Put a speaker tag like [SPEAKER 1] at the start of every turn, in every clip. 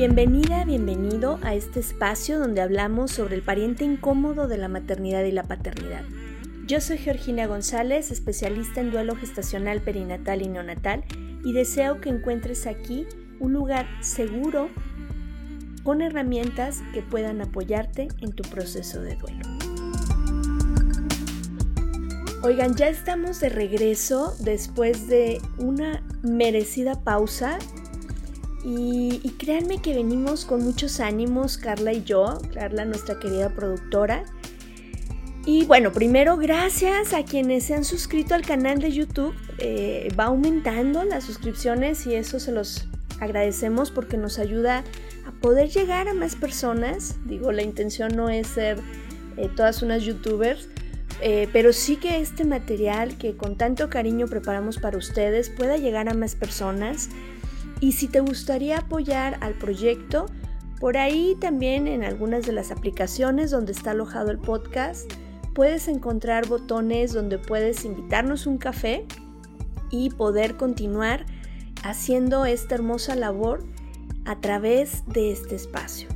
[SPEAKER 1] Bienvenida, bienvenido a este espacio donde hablamos sobre el pariente incómodo de la maternidad y la paternidad. Yo soy Georgina González, especialista en duelo gestacional perinatal y neonatal, y deseo que encuentres aquí un lugar seguro con herramientas que puedan apoyarte en tu proceso de duelo. Oigan, ya estamos de regreso después de una merecida pausa y, créanme que venimos con muchos ánimos, Carla y yo, Carla, nuestra querida productora. Y bueno, primero gracias a quienes se han suscrito al canal de YouTube. Eh, va aumentando las suscripciones y eso se los agradecemos porque nos ayuda a poder llegar a más personas. Digo, la intención no es ser eh, todas unas youtubers, eh, pero sí que este material que con tanto cariño preparamos para ustedes pueda llegar a más personas. Y si te gustaría apoyar al proyecto, por ahí también en algunas de las aplicaciones donde está alojado el podcast, puedes encontrar botones donde puedes invitarnos un café y poder continuar haciendo esta hermosa labor a través de este espacio.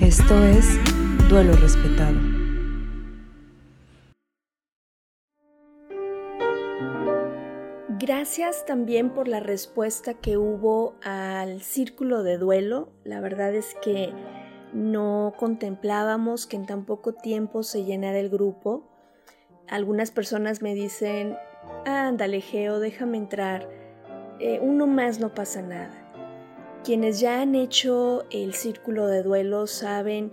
[SPEAKER 2] Esto es Duelo Respetado.
[SPEAKER 1] Gracias también por la respuesta que hubo al círculo de duelo. La verdad es que no contemplábamos que en tan poco tiempo se llenara el grupo. Algunas personas me dicen, ándale Geo, déjame entrar. Eh, uno más no pasa nada. Quienes ya han hecho el círculo de duelo saben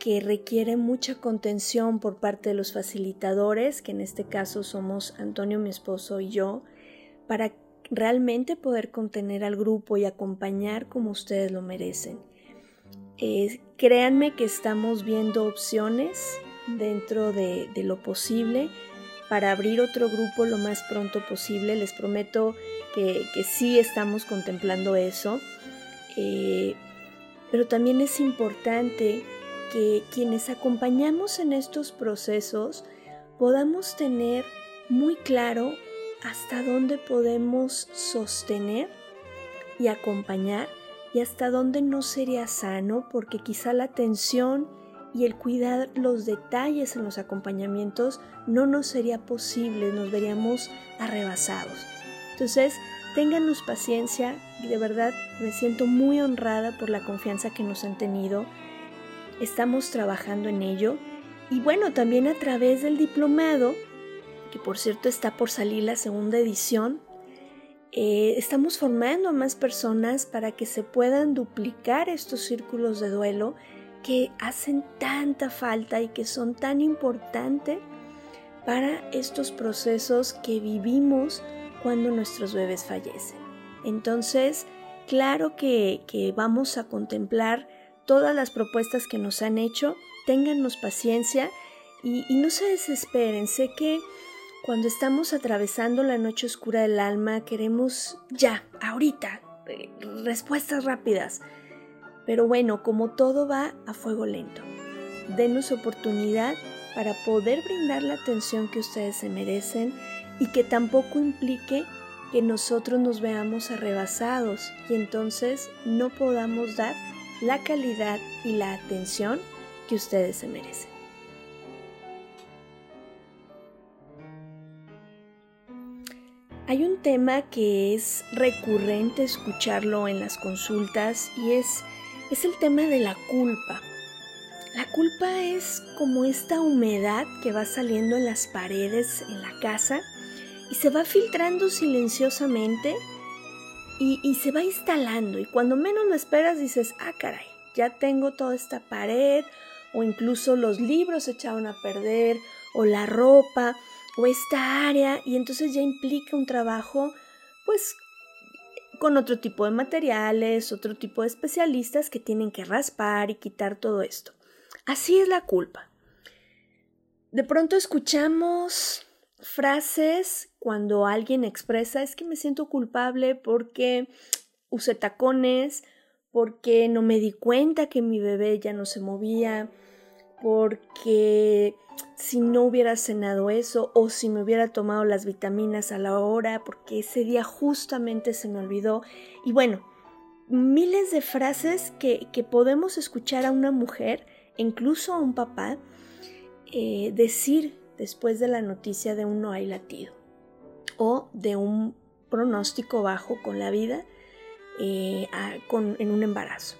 [SPEAKER 1] que requiere mucha contención por parte de los facilitadores, que en este caso somos Antonio, mi esposo y yo, para realmente poder contener al grupo y acompañar como ustedes lo merecen. Eh, créanme que estamos viendo opciones dentro de, lo posible para abrir otro grupo lo más pronto posible. Les prometo que, sí estamos contemplando eso. Eh, pero también es importante que quienes acompañamos en estos procesos podamos tener muy claro hasta dónde podemos sostener y acompañar y hasta dónde no sería sano porque quizá la atención y el cuidar los detalles en los acompañamientos no nos sería posible, nos veríamos arrebasados. Entonces, Ténganos paciencia y de verdad me siento muy honrada por la confianza que nos han tenido. Estamos trabajando en ello y bueno, también a través del diplomado, que por cierto está por salir la segunda edición, eh, estamos formando a más personas para que se puedan duplicar estos círculos de duelo que hacen tanta falta y que son tan importantes para estos procesos que vivimos cuando nuestros bebés fallecen. Entonces, claro que, vamos a contemplar todas las propuestas que nos han hecho, téngannos paciencia y, no se desesperen. Sé que cuando estamos atravesando la noche oscura del alma queremos ya, ahorita, eh, respuestas rápidas. Pero bueno, como todo va a fuego lento, denos oportunidad para poder brindar la atención que ustedes se merecen y que tampoco implique que nosotros nos veamos arrebasados y entonces no podamos dar la calidad y la atención que ustedes se merecen. Hay un tema que es recurrente escucharlo en las consultas y es, es el tema de la culpa. La culpa es como esta humedad que va saliendo en las paredes en la casa y se va filtrando silenciosamente y, se va instalando. Y cuando menos lo esperas dices, ah, caray, ya tengo toda esta pared o incluso los libros se echaron a perder o la ropa o esta área y entonces ya implica un trabajo pues con otro tipo de materiales, otro tipo de especialistas que tienen que raspar y quitar todo esto. Así es la culpa. De pronto escuchamos frases cuando alguien expresa es que me siento culpable porque usé tacones, porque no me di cuenta que mi bebé ya no se movía, porque si no hubiera cenado eso o si me hubiera tomado las vitaminas a la hora, porque ese día justamente se me olvidó. Y bueno, miles de frases que, podemos escuchar a una mujer, incluso a un papá, eh, decir después de la noticia de un no hay latido o de un pronóstico bajo con la vida eh, en un embarazo.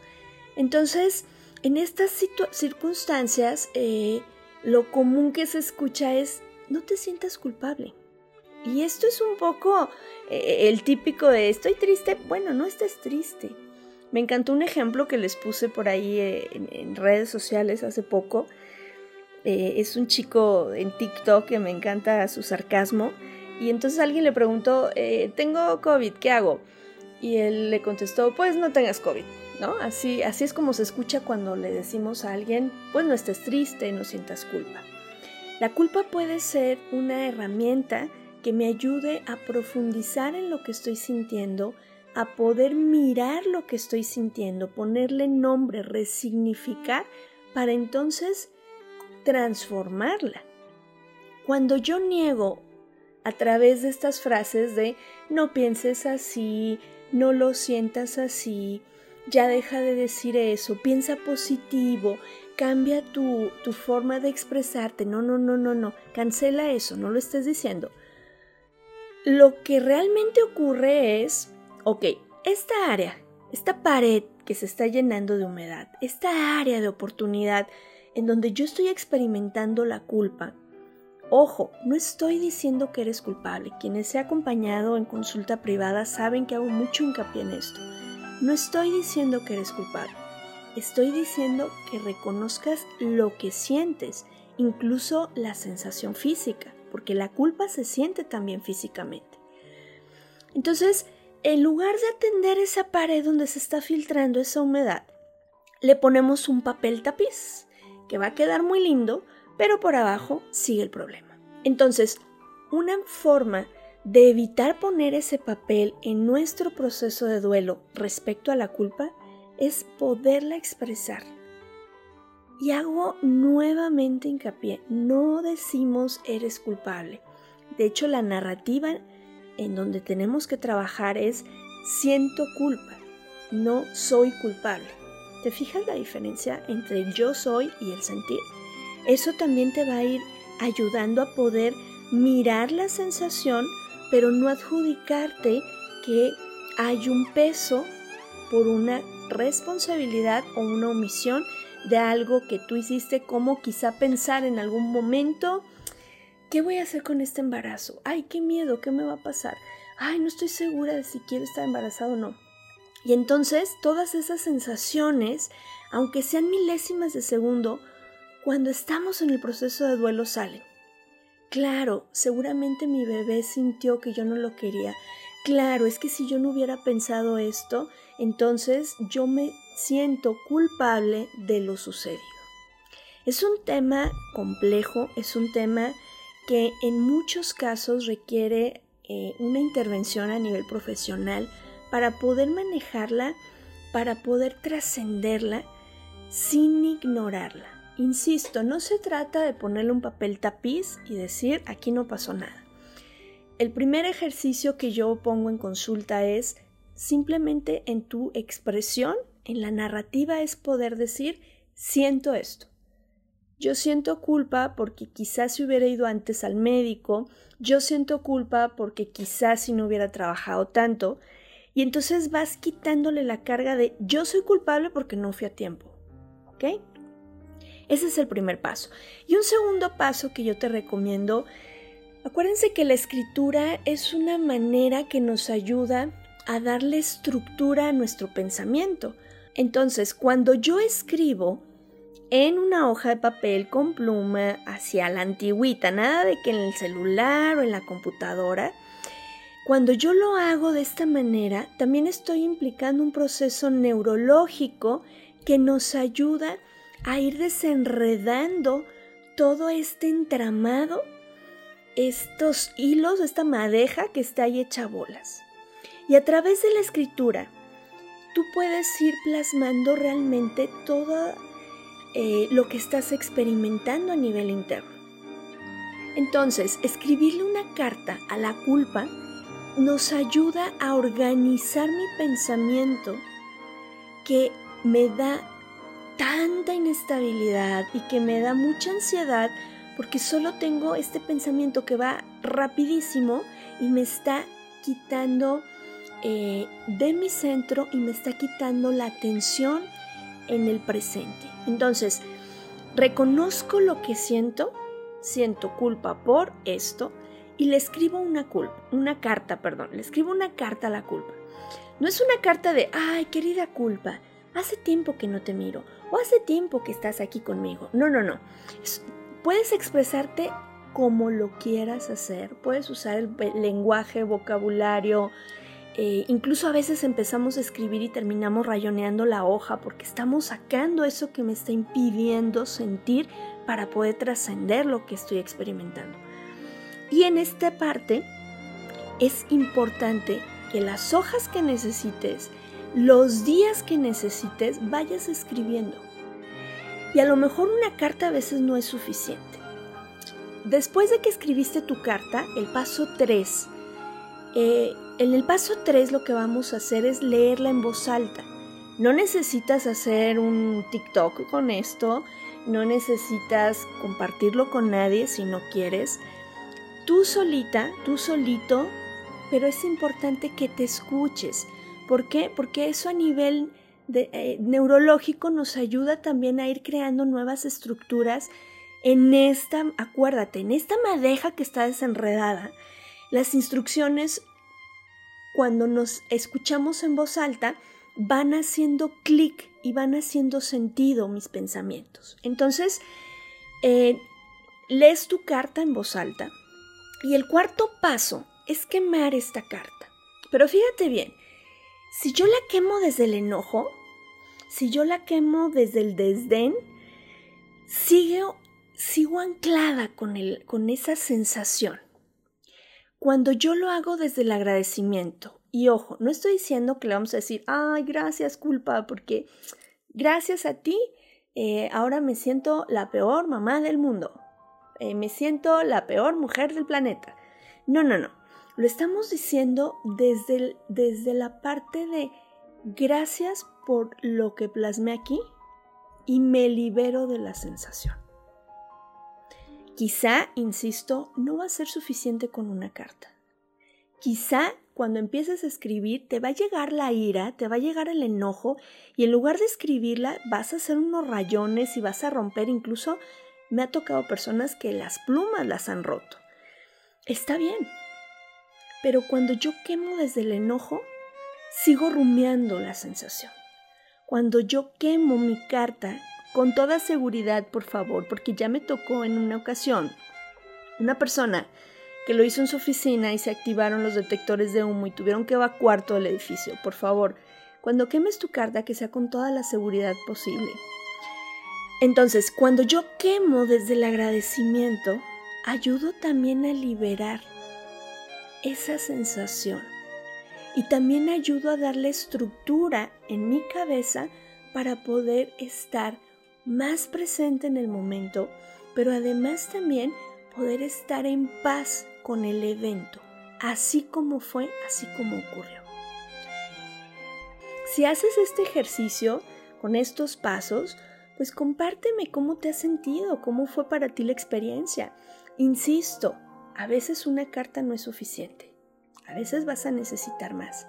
[SPEAKER 1] Entonces, en estas circunstancias, eh, lo común que se escucha es, no te sientas culpable. Y esto es un poco eh, el típico de, estoy triste. Bueno, no estés triste. Me encantó un ejemplo que les puse por ahí en, redes sociales hace poco. es un chico en TikTok que me encanta su sarcasmo y entonces alguien le preguntó, eh, tengo COVID, ¿qué hago? Y él le contestó, pues no tengas COVID, ¿no? Así, así es como se escucha cuando le decimos a alguien, pues no estés triste, no sientas culpa. La culpa puede ser una herramienta que me ayude a profundizar en lo que estoy sintiendo, a poder mirar lo que estoy sintiendo, ponerle nombre, resignificar, para entonces transformarla. Cuando yo niego a través de estas frases de no pienses así, no lo sientas así, ya deja de decir eso, piensa positivo, cambia tu, tu forma de expresarte, no, no, no, no, no, cancela eso, no lo estés diciendo. Lo que realmente ocurre es, ok, esta área, esta pared que se está llenando de humedad, esta área de oportunidad en donde yo estoy experimentando la culpa, Ojo, no estoy diciendo que eres culpable. Quienes he acompañado en consulta privada saben que hago mucho hincapié en esto. No estoy diciendo que eres culpable. Estoy diciendo que reconozcas lo que sientes, incluso la sensación física, porque la culpa se siente también físicamente. Entonces, en lugar de atender esa pared donde se está filtrando esa humedad, le ponemos un papel tapiz, que va a quedar muy lindo, pero por abajo sigue el problema. Entonces, una forma de evitar poner ese papel en nuestro proceso de duelo respecto a la culpa es poderla expresar. Y hago nuevamente hincapié, no decimos eres culpable. De hecho, la narrativa en donde tenemos que trabajar es siento culpa, no soy culpable. ¿Te fijas la diferencia entre yo soy y el sentir? Eso también te va a ir ayudando a poder mirar la sensación, pero no adjudicarte que hay un peso por una responsabilidad o una omisión de algo que tú hiciste, como quizá pensar en algún momento, ¿qué voy a hacer con este embarazo? Ay, qué miedo, ¿qué me va a pasar? Ay, no estoy segura de si quiero estar embarazado o no. Y entonces todas esas sensaciones, aunque sean milésimas de segundo, cuando estamos en el proceso de duelo salen. Claro, seguramente mi bebé sintió que yo no lo quería. Claro, es que si yo no hubiera pensado esto, entonces yo me siento culpable de lo sucedido. Es un tema complejo, es un tema que en muchos casos requiere eh, una intervención a nivel profesional para poder manejarla, para poder trascenderla sin ignorarla. Insisto, no se trata de ponerle un papel tapiz y decir aquí no pasó nada. El primer ejercicio que yo pongo en consulta es simplemente en tu expresión, en la narrativa es poder decir siento esto. Yo siento culpa porque quizás si hubiera ido antes al médico, yo siento culpa porque quizás si no hubiera trabajado tanto, y entonces vas quitándole la carga de yo soy culpable porque no fui a tiempo. ¿Ok? Ese es el primer paso. Y un segundo paso que yo te recomiendo, acuérdense que la escritura es una manera que nos ayuda a darle estructura a nuestro pensamiento. Entonces, cuando yo escribo en una hoja de papel con pluma hacia la antigüita, nada de que en el celular o en la computadora, cuando yo lo hago de esta manera, también estoy implicando un proceso neurológico que nos ayuda a ir desenredando todo este entramado, estos hilos, esta madeja que está ahí hecha bolas. Y a través de la escritura, tú puedes ir plasmando realmente toda eh, lo que estás experimentando a nivel interno. Entonces, escribirle una carta a la culpa nos ayuda a organizar mi pensamiento que me da tanta inestabilidad y que me da mucha ansiedad porque solo tengo este pensamiento que va rapidísimo y me está quitando eh, de mi centro y me está quitando la atención en el presente. Entonces, reconozco lo que siento, siento culpa por esto y le escribo una culpa, una carta, perdón, le escribo una carta a la culpa. No es una carta de, ay, querida culpa, hace tiempo que no te miro o hace tiempo que estás aquí conmigo. No, no, no. puedes expresarte como lo quieras hacer, puedes usar el lenguaje, vocabulario, eh, incluso a veces empezamos a escribir y terminamos rayoneando la hoja porque estamos sacando eso que me está impidiendo sentir para poder trascender lo que estoy experimentando. Y en esta parte es importante que las hojas que necesites, los días que necesites, vayas escribiendo. Y a lo mejor una carta a veces no es suficiente. Después de que escribiste tu carta, el paso 3, eh, en el paso 3 lo que vamos a hacer es leerla en voz alta. No necesitas hacer un TikTok con esto, no necesitas compartirlo con nadie si no quieres tú solita, tú solito, pero es importante que te escuches. ¿Por qué? Porque eso a nivel eh, neurológico nos ayuda también a ir creando nuevas estructuras en esta, acuérdate, en esta madeja que está desenredada. Las instrucciones, cuando nos escuchamos en voz alta, van haciendo clic y van haciendo sentido mis pensamientos. Entonces, eh, lees tu carta en voz alta, y el cuarto paso es quemar esta carta. Pero fíjate bien, si yo la quemo desde el enojo, si yo la quemo desde el desdén, sigo, sigo anclada con, el, con esa sensación. Cuando yo lo hago desde el agradecimiento, y ojo, no estoy diciendo que le vamos a decir, ay, gracias culpa, porque gracias a ti, eh, ahora me siento la peor mamá del mundo. Eh, me siento la peor mujer del planeta. No, no, no. Lo estamos diciendo desde, desde la parte de gracias por lo que plasmé aquí y me libero de la sensación. Quizá, insisto, no va a ser suficiente con una carta. Quizá cuando empieces a escribir te va a llegar la ira, te va a llegar el enojo y en lugar de escribirla vas a hacer unos rayones y vas a romper incluso me ha tocado personas que las plumas las han roto. Está bien. Pero cuando yo quemo desde el enojo, sigo rumiando la sensación. Cuando yo quemo mi carta, con toda seguridad, por favor, porque ya me tocó en una ocasión una persona que lo hizo en su oficina y se activaron los detectores de humo y tuvieron que evacuar todo el edificio. Por favor, cuando quemes tu carta, que sea con toda la seguridad posible. Entonces, cuando yo quemo desde el agradecimiento, ayudo también a liberar esa sensación. Y también ayudo a darle estructura en mi cabeza para poder estar más presente en el momento, pero además también poder estar en paz con el evento, así como fue, así como ocurrió. Si haces este ejercicio con estos pasos, pues compárteme cómo te has sentido, cómo fue para ti la experiencia. Insisto, a veces una carta no es suficiente, a veces vas a necesitar más.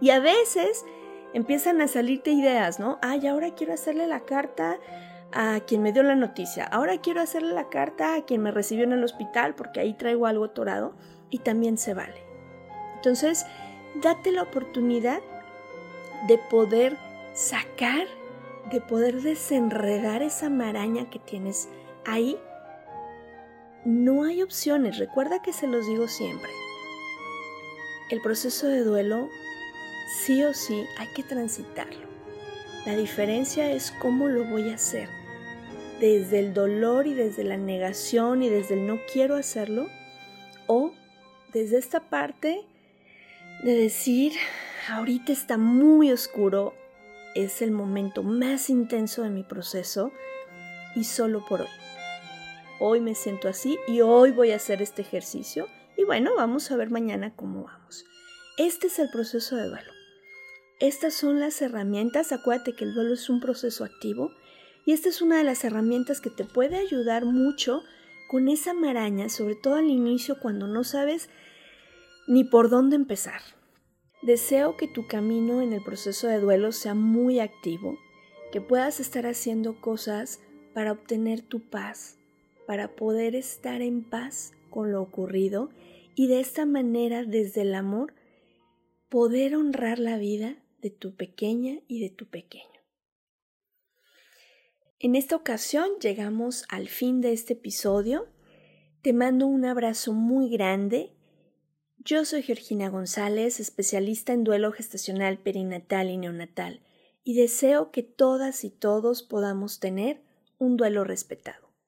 [SPEAKER 1] Y a veces empiezan a salirte ideas, ¿no? Ay, ahora quiero hacerle la carta a quien me dio la noticia, ahora quiero hacerle la carta a quien me recibió en el hospital porque ahí traigo algo torado y también se vale. Entonces, date la oportunidad de poder sacar de poder desenredar esa maraña que tienes ahí, no hay opciones. Recuerda que se los digo siempre. El proceso de duelo, sí o sí, hay que transitarlo. La diferencia es cómo lo voy a hacer. Desde el dolor y desde la negación y desde el no quiero hacerlo. O desde esta parte de decir, ahorita está muy oscuro, es el momento más intenso de mi proceso, y solo por hoy. Hoy me siento así y hoy voy a hacer este ejercicio y bueno, vamos a ver mañana cómo vamos. Este es el proceso de duelo. Estas son las herramientas, acuérdate que el duelo es un proceso activo y esta es una de las herramientas que te puede ayudar mucho con esa maraña, sobre todo al inicio cuando no sabes ni por dónde empezar. Deseo que tu camino en el proceso de duelo sea muy activo, que puedas estar haciendo cosas para obtener tu paz, para poder estar en paz con lo ocurrido y de esta manera desde el amor poder honrar la vida de tu pequeña y de tu pequeño. En esta ocasión llegamos al fin de este episodio. Te mando un abrazo muy grande. Yo soy Georgina González, especialista en duelo gestacional perinatal y neonatal, y deseo que todas y todos podamos tener un duelo respetado.